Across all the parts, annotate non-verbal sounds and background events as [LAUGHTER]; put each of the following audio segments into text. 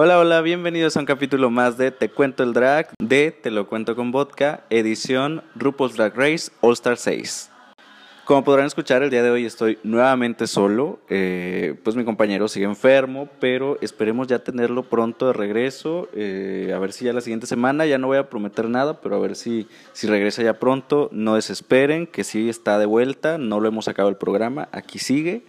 Hola, hola, bienvenidos a un capítulo más de Te Cuento el Drag de Te lo cuento con vodka, edición RuPaul's Drag Race All Star 6. Como podrán escuchar, el día de hoy estoy nuevamente solo, eh, pues mi compañero sigue enfermo, pero esperemos ya tenerlo pronto de regreso, eh, a ver si ya la siguiente semana, ya no voy a prometer nada, pero a ver si, si regresa ya pronto, no desesperen, que sí está de vuelta, no lo hemos sacado el programa, aquí sigue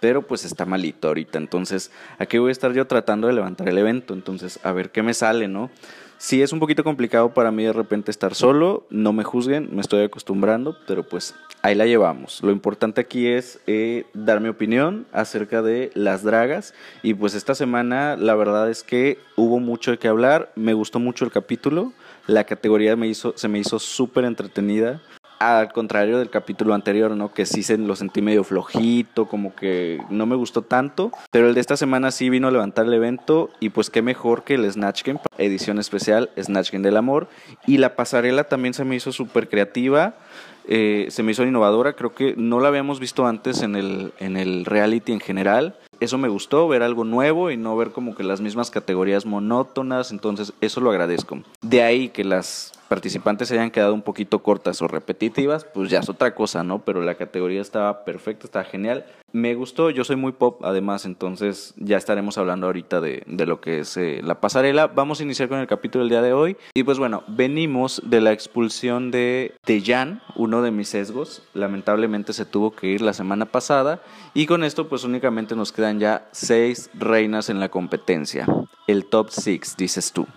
pero pues está malito ahorita. Entonces, aquí voy a estar yo tratando de levantar el evento. Entonces, a ver qué me sale, ¿no? Sí es un poquito complicado para mí de repente estar solo, no me juzguen, me estoy acostumbrando, pero pues ahí la llevamos. Lo importante aquí es eh, dar mi opinión acerca de las dragas y pues esta semana la verdad es que hubo mucho de qué hablar, me gustó mucho el capítulo, la categoría me hizo, se me hizo súper entretenida al contrario del capítulo anterior, ¿no? Que sí se lo sentí medio flojito, como que no me gustó tanto. Pero el de esta semana sí vino a levantar el evento y pues qué mejor que el Snatch Game, edición especial Snatch Game del Amor. Y la pasarela también se me hizo súper creativa. Eh, se me hizo innovadora, creo que no la habíamos visto antes en el, en el reality en general. Eso me gustó, ver algo nuevo y no ver como que las mismas categorías monótonas, entonces eso lo agradezco. De ahí que las participantes se hayan quedado un poquito cortas o repetitivas, pues ya es otra cosa, ¿no? Pero la categoría estaba perfecta, estaba genial. Me gustó, yo soy muy pop además, entonces ya estaremos hablando ahorita de, lo que es eh, la pasarela. Vamos a iniciar con el capítulo del día de hoy. Y pues bueno, venimos de la expulsión de Tejan, uno de mis sesgos. Lamentablemente se tuvo que ir la semana pasada. Y con esto pues únicamente nos quedan ya seis reinas en la competencia. El top six, dices tú.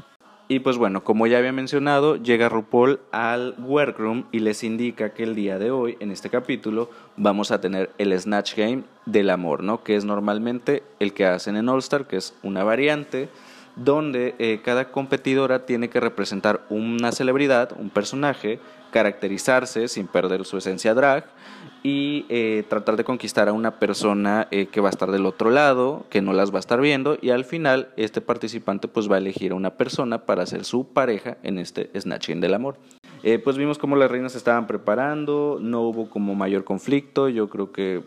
Y pues bueno, como ya había mencionado, llega RuPaul al workroom y les indica que el día de hoy, en este capítulo, vamos a tener el Snatch Game del amor, ¿no? Que es normalmente el que hacen en All Star, que es una variante donde eh, cada competidora tiene que representar una celebridad, un personaje, caracterizarse sin perder su esencia drag y eh, tratar de conquistar a una persona eh, que va a estar del otro lado, que no las va a estar viendo y al final este participante pues va a elegir a una persona para ser su pareja en este Snatching del Amor. pues vimos cómo las reinas se estaban preparando, no hubo como mayor conflicto, yo creo que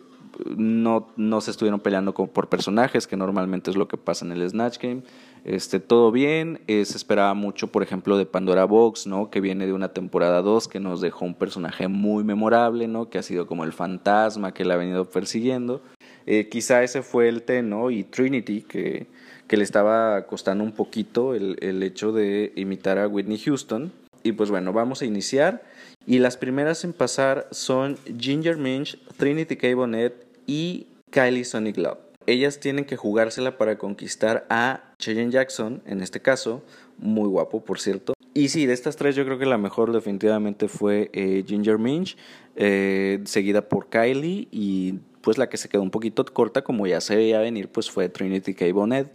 no, no se estuvieron peleando por personajes, que normalmente es lo que pasa en el Snatch Game. Este, todo bien, eh, se esperaba mucho, por ejemplo, de Pandora Box, ¿no? Que viene de una temporada 2 que nos dejó un personaje muy memorable, ¿no? Que ha sido como el fantasma que la ha venido persiguiendo. Eh, quizá ese fue el T, ¿no? Y Trinity, que, que le estaba costando un poquito el, el hecho de imitar a Whitney Houston. Y pues bueno, vamos a iniciar. Y las primeras en pasar son Ginger Minch, Trinity K. Bonnet y Kylie Sonic Love. Ellas tienen que jugársela para conquistar a Cheyenne Jackson, en este caso, muy guapo, por cierto. Y sí, de estas tres yo creo que la mejor definitivamente fue eh, Ginger Minch, eh, seguida por Kylie y pues la que se quedó un poquito corta, como ya se veía venir, pues fue Trinity K. Bonnet.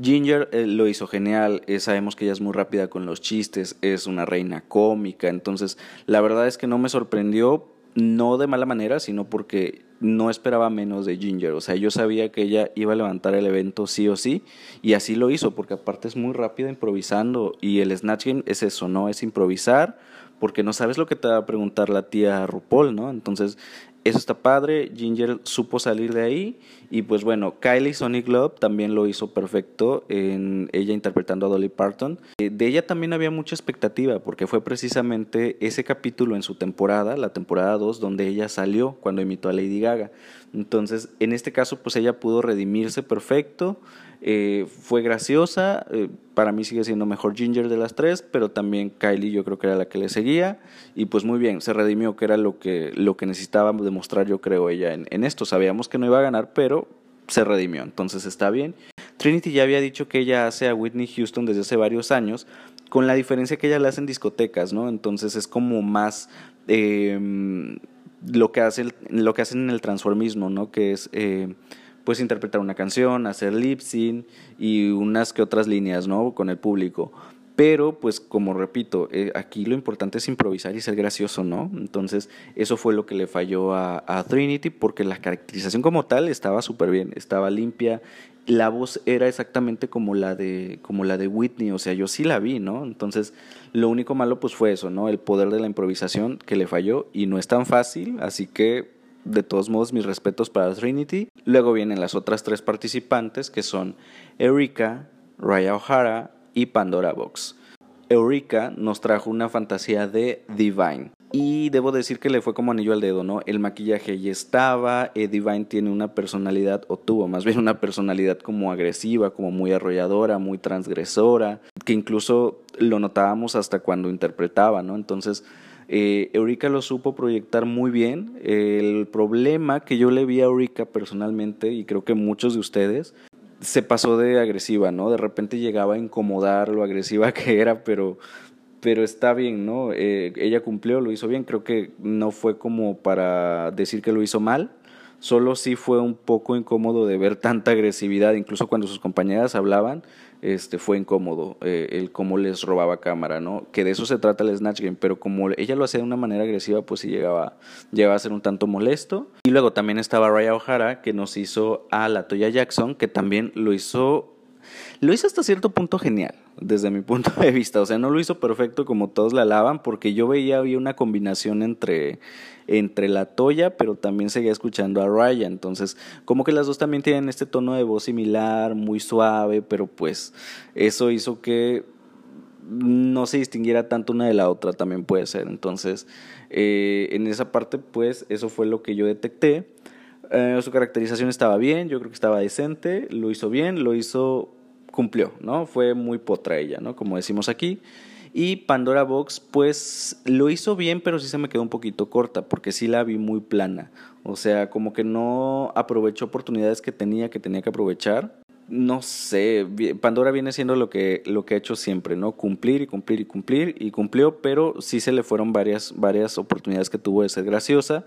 Ginger eh, lo hizo genial, sabemos que ella es muy rápida con los chistes, es una reina cómica, entonces la verdad es que no me sorprendió, no de mala manera, sino porque no esperaba menos de Ginger. O sea, yo sabía que ella iba a levantar el evento sí o sí, y así lo hizo, porque aparte es muy rápida improvisando, y el Snatch Game es eso, ¿no? Es improvisar, porque no sabes lo que te va a preguntar la tía RuPaul, ¿no? Entonces, eso está padre, Ginger supo salir de ahí y pues bueno, Kylie Sonic Love también lo hizo perfecto en ella interpretando a Dolly Parton. Eh, de ella también había mucha expectativa porque fue precisamente ese capítulo en su temporada, la temporada 2, donde ella salió cuando imitó a Lady Gaga. Entonces, en este caso, pues ella pudo redimirse perfecto. Eh, fue graciosa, eh, para mí sigue siendo mejor Ginger de las tres, pero también Kylie yo creo que era la que le seguía y pues muy bien, se redimió que era lo que, lo que necesitaba demostrar yo creo ella en, en esto, sabíamos que no iba a ganar, pero se redimió, entonces está bien. Trinity ya había dicho que ella hace a Whitney Houston desde hace varios años, con la diferencia que ella la hace en discotecas, ¿no? Entonces es como más... Em, lo que hace lo que hacen en el transformismo, ¿no? Que es eh, puedes interpretar una canción, hacer lip sync y unas que otras líneas, ¿no? Con el público. Pero, pues, como repito, eh, aquí lo importante es improvisar y ser gracioso, ¿no? Entonces, eso fue lo que le falló a, a Trinity, porque la caracterización como tal estaba súper bien, estaba limpia, la voz era exactamente como la de como la de Whitney, o sea, yo sí la vi, ¿no? Entonces, lo único malo pues fue eso, ¿no? El poder de la improvisación que le falló y no es tan fácil, así que de todos modos, mis respetos para Trinity. Luego vienen las otras tres participantes, que son Erika, Raya O'Hara y Pandora Box. Eureka nos trajo una fantasía de Divine. Y debo decir que le fue como anillo al dedo, ¿no? El maquillaje ya estaba, eh, Divine tiene una personalidad, o tuvo más bien [LAUGHS] una personalidad como agresiva, como muy arrolladora, muy transgresora, que incluso lo notábamos hasta cuando interpretaba, ¿no? Entonces, eh, Eureka lo supo proyectar muy bien. El problema que yo le vi a Eureka personalmente, y creo que muchos de ustedes, se pasó de agresiva, ¿no? De repente llegaba a incomodar lo agresiva que era, pero, pero está bien, ¿no? Eh, ella cumplió, lo hizo bien, creo que no fue como para decir que lo hizo mal, solo sí fue un poco incómodo de ver tanta agresividad, incluso cuando sus compañeras hablaban, este, fue incómodo eh, el cómo les robaba cámara, ¿no? Que de eso se trata el Snatch Game, pero como ella lo hacía de una manera agresiva, pues sí llegaba, llegaba a ser un tanto molesto. Y luego también estaba Raya O'Hara, que nos hizo a la Toya Jackson, que también lo hizo lo hizo hasta cierto punto genial, desde mi punto de vista. O sea, no lo hizo perfecto como todos la alaban, porque yo veía había una combinación entre, entre la Toya, pero también seguía escuchando a Raya. Entonces, como que las dos también tienen este tono de voz similar, muy suave, pero pues eso hizo que no se distinguiera tanto una de la otra, también puede ser. Entonces, eh, en esa parte, pues eso fue lo que yo detecté. Eh, su caracterización estaba bien, yo creo que estaba decente, lo hizo bien, lo hizo, cumplió, ¿no? Fue muy potra ella, ¿no? Como decimos aquí. Y Pandora Box, pues lo hizo bien, pero sí se me quedó un poquito corta, porque sí la vi muy plana. O sea, como que no aprovechó oportunidades que tenía, que tenía que aprovechar no sé, Pandora viene siendo lo que, lo que ha hecho siempre, ¿no? Cumplir y cumplir y cumplir y cumplió, pero sí se le fueron varias, varias oportunidades que tuvo de ser graciosa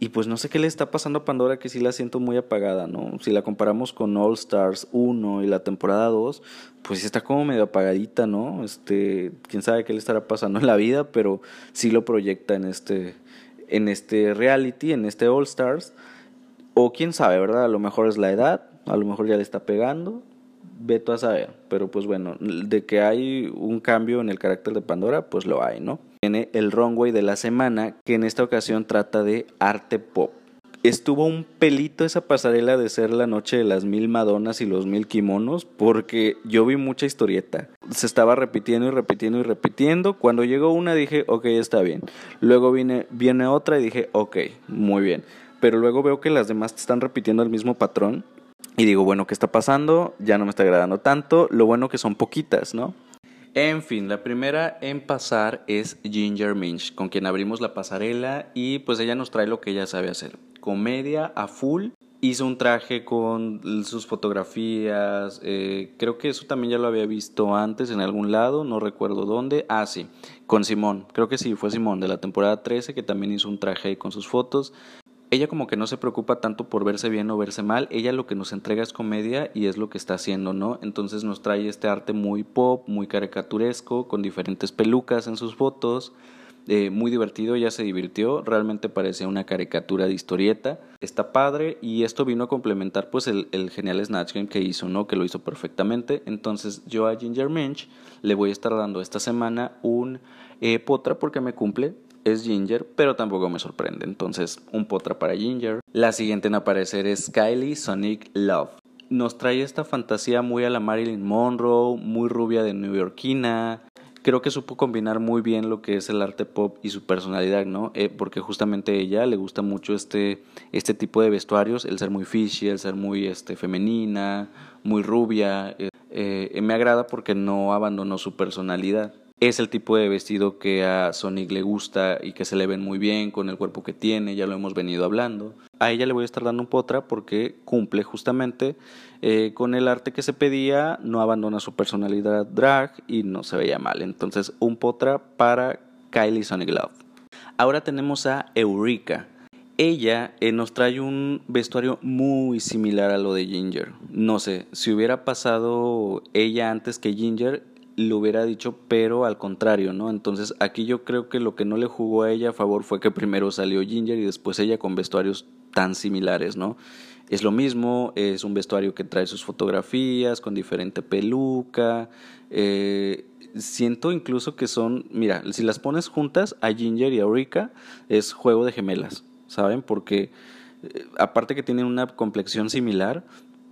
y pues no sé qué le está pasando a Pandora que sí la siento muy apagada, ¿no? Si la comparamos con All Stars 1 y la temporada 2, pues está como medio apagadita, ¿no? Este, quién sabe qué le estará pasando en la vida, pero sí lo proyecta en este, en este reality, en este All Stars. O quién sabe, ¿verdad? A lo mejor es la edad, a lo mejor ya le está pegando, veto a saber, pero pues bueno, de que hay un cambio en el carácter de Pandora, pues lo hay, ¿no? Tiene el runway de la semana, que en esta ocasión trata de arte pop. Estuvo un pelito esa pasarela de ser la noche de las mil Madonas y los mil kimonos, porque yo vi mucha historieta. Se estaba repitiendo y repitiendo y repitiendo. Cuando llegó una dije, ok, está bien. Luego viene, viene otra y dije, ok, muy bien. Pero luego veo que las demás están repitiendo el mismo patrón y digo, bueno, ¿qué está pasando? Ya no me está agradando tanto. Lo bueno que son poquitas, ¿no? En fin, la primera en pasar es Ginger Minch, con quien abrimos la pasarela y pues ella nos trae lo que ella sabe hacer. Comedia a full. Hizo un traje con sus fotografías. Eh, creo que eso también ya lo había visto antes en algún lado, no recuerdo dónde. Ah, sí, con Simón. Creo que sí, fue Simón de la temporada 13 que también hizo un traje con sus fotos ella como que no se preocupa tanto por verse bien o verse mal, ella lo que nos entrega es comedia y es lo que está haciendo, ¿no? Entonces nos trae este arte muy pop, muy caricaturesco, con diferentes pelucas en sus fotos, eh, muy divertido, ella se divirtió, realmente parecía una caricatura de historieta, está padre y esto vino a complementar pues el, el, genial Snatch Game que hizo, ¿no? Que lo hizo perfectamente, entonces yo a Ginger Minch le voy a estar dando esta semana un eh, potra porque me cumple es Ginger, pero tampoco me sorprende. Entonces, un potra para Ginger. La siguiente en aparecer es Kylie Sonic Love. Nos trae esta fantasía muy a la Marilyn Monroe, muy rubia de New Yorkina. Creo que supo combinar muy bien lo que es el arte pop y su personalidad, ¿no? Eh, porque justamente a ella le gusta mucho este, este tipo de vestuarios, el ser muy fishy, el ser muy este, femenina, muy rubia. Eh, eh, me agrada porque no abandonó su personalidad es el tipo de vestido que a Sonic le gusta y que se le ven muy bien con el cuerpo que tiene, ya lo hemos venido hablando. A ella le voy a estar dando un potra porque cumple justamente eh, con el arte que se pedía, no abandona su personalidad drag y no se veía mal. Entonces, un potra para Kylie Sonic Love. Ahora tenemos a Eureka. Ella eh, nos trae un vestuario muy similar a lo de Ginger. No sé, si hubiera pasado ella antes que Ginger, lo hubiera dicho, pero al contrario, ¿no? Entonces aquí yo creo que lo que no le jugó a ella a favor fue que primero salió Ginger y después ella con vestuarios tan similares, ¿no? Es lo mismo, es un vestuario que trae sus fotografías con diferente peluca. Eh, siento incluso que son, mira, si las pones juntas a Ginger y a Eureka, es juego de gemelas, ¿saben? Porque eh, aparte que tienen una complexión similar,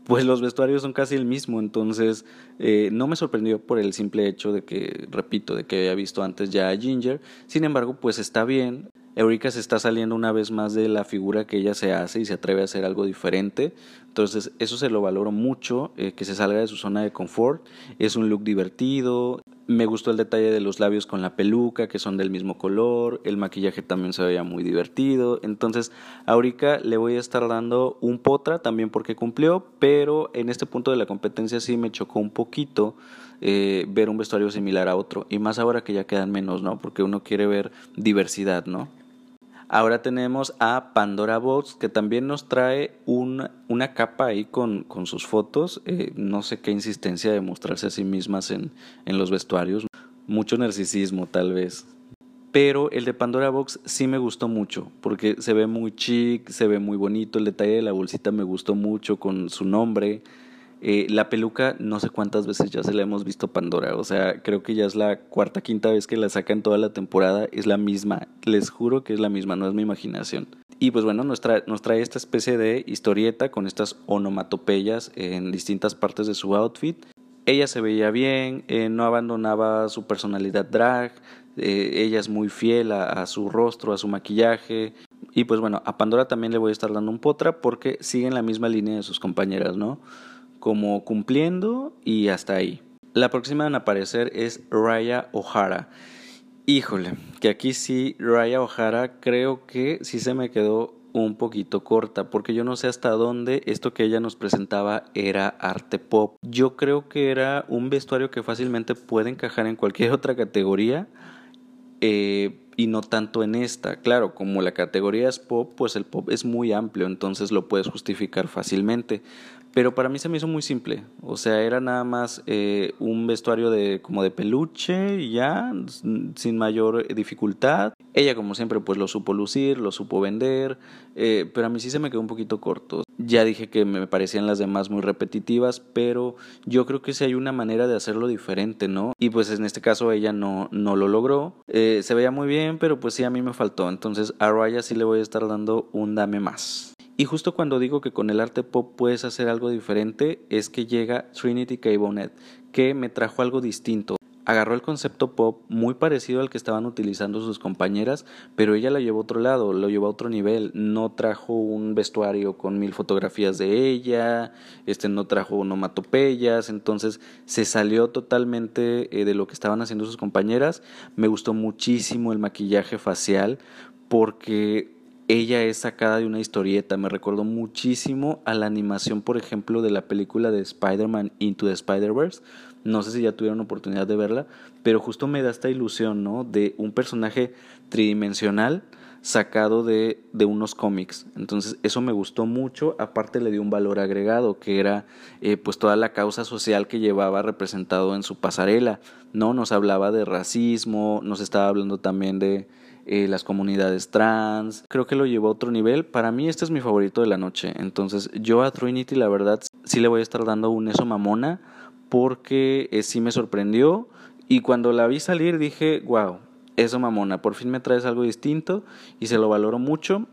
pues los vestuarios son casi el mismo, entonces eh, no me sorprendió por el simple hecho de que, repito, de que había visto antes ya a Ginger, sin embargo, pues está bien, Eureka se está saliendo una vez más de la figura que ella se hace y se atreve a hacer algo diferente. Entonces, eso se lo valoro mucho, eh, que se salga de su zona de confort. Es un look divertido. Me gustó el detalle de los labios con la peluca, que son del mismo color. El maquillaje también se veía muy divertido. Entonces, a Eureka le voy a estar dando un potra también porque cumplió, pero en este punto de la competencia sí me chocó un poquito eh, ver un vestuario similar a otro. Y más ahora que ya quedan menos, ¿no? Porque uno quiere ver diversidad, ¿no? Ahora tenemos a Pandora Box, que también nos trae una capa ahí con, con sus fotos. Eh, no sé qué insistencia de mostrarse a sí mismas en, en los vestuarios. Mucho narcisismo, tal vez. Pero el de Pandora Box sí me gustó mucho, porque se ve muy chic, se ve muy bonito. El detalle de la bolsita me gustó mucho con su nombre. Eh, la peluca, no sé cuántas veces ya se la hemos visto Pandora. O sea, creo que ya es la cuarta, quinta vez que la sacan toda la temporada. Es la misma. Les juro que es la misma, no es mi imaginación. Y pues bueno, nos trae, esta especie de historieta con estas onomatopeyas en distintas partes de su outfit. Ella se veía bien, eh, no abandonaba su personalidad drag, eh, ella es muy fiel a, su rostro, a su maquillaje. Y pues bueno, a Pandora también le voy a estar dando un potra porque sigue la misma línea de sus compañeras, ¿no? Como cumpliendo y hasta ahí. La próxima en aparecer es Raya O'Hara. Híjole, que aquí sí, Raya O'Hara creo que sí se me quedó un poquito corta, porque yo no sé hasta dónde esto que ella nos presentaba era arte pop. Yo creo que era un vestuario que fácilmente puede encajar en cualquier [LAUGHS] otra categoría eh, y no tanto en esta. Claro, como la categoría es pop, pues el pop es muy amplio, entonces lo puedes justificar fácilmente. Pero para mí se me hizo muy simple. O sea, era nada más eh, un vestuario de como de peluche y ya, sin mayor dificultad. Ella, como siempre, pues lo supo lucir, lo supo vender. Eh, pero a mí sí se me quedó un poquito corto. Ya dije que me parecían las demás muy repetitivas, pero yo creo que sí hay una manera de hacerlo diferente, ¿no? Y pues en este caso ella no, no lo logró. Eh, se veía muy bien, pero pues sí a mí me faltó. Entonces a Raya sí le voy a estar dando un dame más. Y justo cuando digo que con el arte pop puedes hacer algo diferente, es que llega Trinity K. Que me trajo algo distinto. Agarró el concepto pop muy parecido al que estaban utilizando sus compañeras, pero ella lo llevó a otro lado, lo llevó a otro nivel. No trajo un vestuario con mil fotografías de ella, este no trajo onomatopeyas, entonces se salió totalmente eh, de lo que estaban haciendo sus compañeras. Me gustó muchísimo el maquillaje facial porque ella es sacada de una historieta. Me recordó muchísimo a la animación, por ejemplo, de la película de Spider-Man Into the Spider-Verse. No sé si ya tuvieron oportunidad de verla, pero justo me da esta ilusión, ¿no? De un personaje tridimensional sacado de, de unos cómics. Entonces, eso me gustó mucho. Aparte, le dio un valor agregado, que era eh, pues toda la causa social que llevaba representado en su pasarela. ¿No? Nos hablaba de racismo, nos estaba hablando también de eh, las comunidades trans. Creo que lo llevó a otro nivel. Para mí este es mi favorito de la noche. Entonces yo a Trinity la verdad sí le voy a estar dando un eso mamona porque eh, sí me sorprendió. Y cuando la vi salir dije, wow, eso mamona, por fin me traes algo distinto y se lo valoro mucho.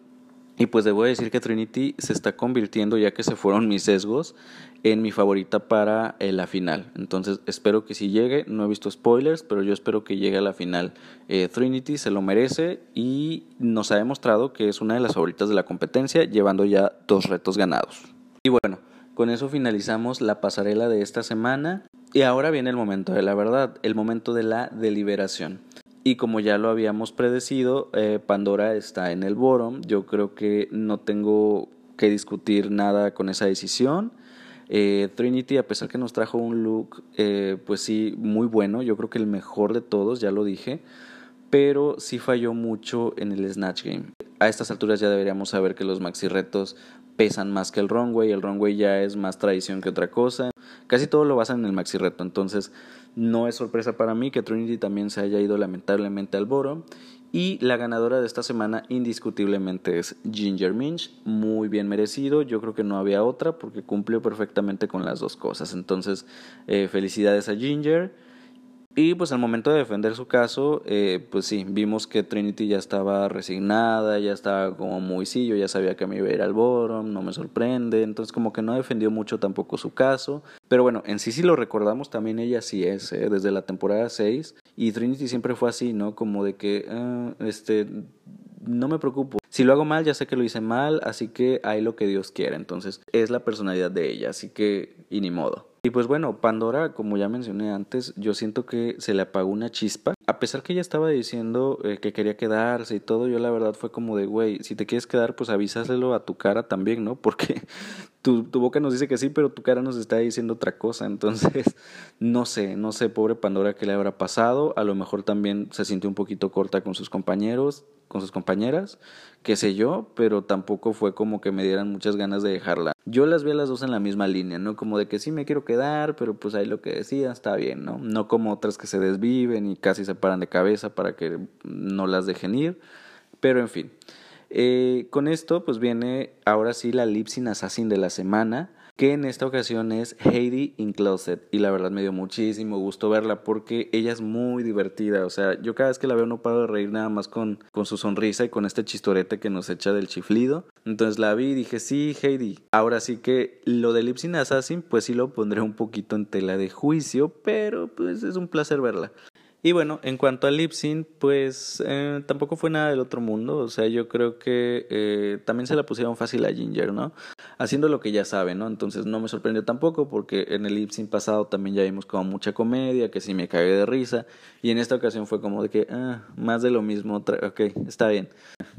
Y pues debo decir que Trinity se está convirtiendo, ya que se fueron mis sesgos, en mi favorita para eh, la final. Entonces espero que si llegue, no he visto spoilers, pero yo espero que llegue a la final. Eh, Trinity se lo merece y nos ha demostrado que es una de las favoritas de la competencia, llevando ya dos retos ganados. Y bueno, con eso finalizamos la pasarela de esta semana. Y ahora viene el momento de la verdad, el momento de la deliberación. Y como ya lo habíamos predecido, eh, Pandora está en el bottom. Yo creo que no tengo que discutir nada con esa decisión. Eh, Trinity, a pesar que nos trajo un look, eh, pues sí, muy bueno, yo creo que el mejor de todos, ya lo dije, pero sí falló mucho en el Snatch Game. A estas alturas ya deberíamos saber que los maxi retos pesan más que el runway, el runway ya es más tradición que otra cosa. Casi todo lo basan en el maxi reto, entonces no es sorpresa para mí que Trinity también se haya ido lamentablemente al Boro. Y la ganadora de esta semana indiscutiblemente es Ginger Minch, muy bien merecido, yo creo que no había otra porque cumplió perfectamente con las dos cosas. Entonces, eh, felicidades a Ginger. Y pues al momento de defender su caso, eh, pues sí, vimos que Trinity ya estaba resignada, ya estaba como muy sí, ya sabía que me iba a ir al Borom, no me sorprende, entonces como que no defendió mucho tampoco su caso. Pero bueno, en sí sí lo recordamos, también ella sí es, ¿eh? desde la temporada 6, y Trinity siempre fue así, ¿no? Como de que, ah, este, no me preocupo. Si lo hago mal, ya sé que lo hice mal, así que hay lo que Dios quiera. Entonces, es la personalidad de ella, así que, y ni modo. Y pues bueno, Pandora, como ya mencioné antes, yo siento que se le apagó una chispa. A pesar que ella estaba diciendo eh, que quería quedarse y todo, yo la verdad fue como de, güey, si te quieres quedar, pues avísaselo a tu cara también, ¿no? [LAUGHS] Porque tu, boca nos dice que sí, pero tu cara nos está diciendo otra cosa. Entonces, [LAUGHS] no sé, no sé, pobre Pandora, qué le habrá pasado. A lo mejor también se sintió un poquito corta con sus compañeros, con sus compañeras, qué sé yo, pero tampoco fue como que me dieran muchas ganas de dejarla. Yo las vi las dos en la misma línea, ¿no? Como de que sí me quiero quedar, pero pues ahí lo que decía está bien, ¿no? No como otras que se desviven y casi se paran de cabeza para que no las dejen ir, pero en fin. Eh, con esto pues viene ahora sí la Lipsin Assassin de la semana que en esta ocasión es Heidi in Closet y la verdad me dio muchísimo gusto verla porque ella es muy divertida, o sea, yo cada vez que la veo no paro de reír nada más con, con su sonrisa y con este chistorete que nos echa del chiflido, entonces la vi y dije, sí, Heidi, ahora sí que lo de Lipsin Assassin pues sí lo pondré un poquito en tela de juicio, pero pues es un placer verla. Y bueno, en cuanto a Lipsin, pues eh, tampoco fue nada del otro mundo. O sea, yo creo que eh, también se la pusieron fácil a Ginger, ¿no? Haciendo lo que ya sabe, ¿no? Entonces no me sorprendió tampoco porque en el Lipsin pasado también ya vimos como mucha comedia, que sí me cagué de risa. Y en esta ocasión fue como de que, ah, más de lo mismo. Ok, está bien.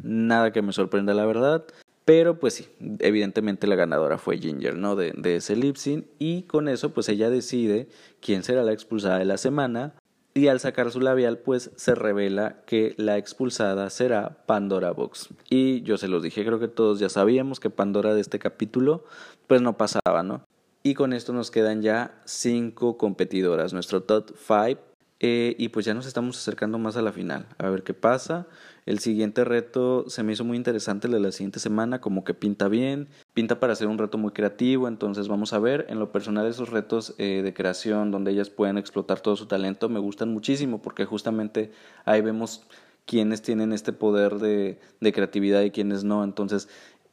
Nada que me sorprenda, la verdad. Pero pues sí, evidentemente la ganadora fue Ginger, ¿no? De, de ese lip Y con eso pues ella decide quién será la expulsada de la semana y al sacar su labial pues se revela que la expulsada será Pandora Box. Y yo se los dije, creo que todos ya sabíamos que Pandora de este capítulo pues no pasaba, ¿no? Y con esto nos quedan ya cinco competidoras, nuestro top 5 eh, y pues ya nos estamos acercando más a la final. A ver qué pasa. El siguiente reto se me hizo muy interesante el de la siguiente semana, como que pinta bien, pinta para ser un reto muy creativo, entonces vamos a ver. En lo personal esos retos eh, de creación donde ellas pueden explotar todo su talento me gustan muchísimo porque justamente ahí vemos quiénes tienen este poder de, de creatividad y quiénes no. Entonces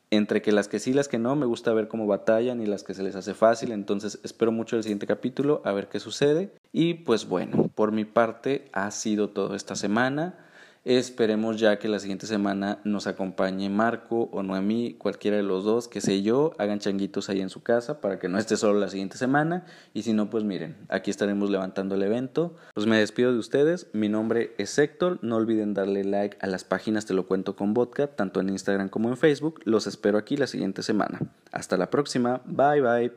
entre que las que sí las que no, me gusta ver cómo batallan y las que se les hace fácil, entonces espero mucho el siguiente capítulo, a ver qué sucede. Y pues bueno, por mi parte ha sido todo esta semana. Esperemos ya que la siguiente semana nos acompañe Marco o Noemí, cualquiera de los dos, que sé yo, hagan changuitos ahí en su casa para que no esté solo la siguiente semana. Y si no, pues miren, aquí estaremos levantando el evento. Pues me despido de ustedes. Mi nombre es Héctor. No olviden darle like a las páginas Te lo cuento con vodka, tanto en Instagram como en Facebook. Los espero aquí la siguiente semana. Hasta la próxima. Bye bye.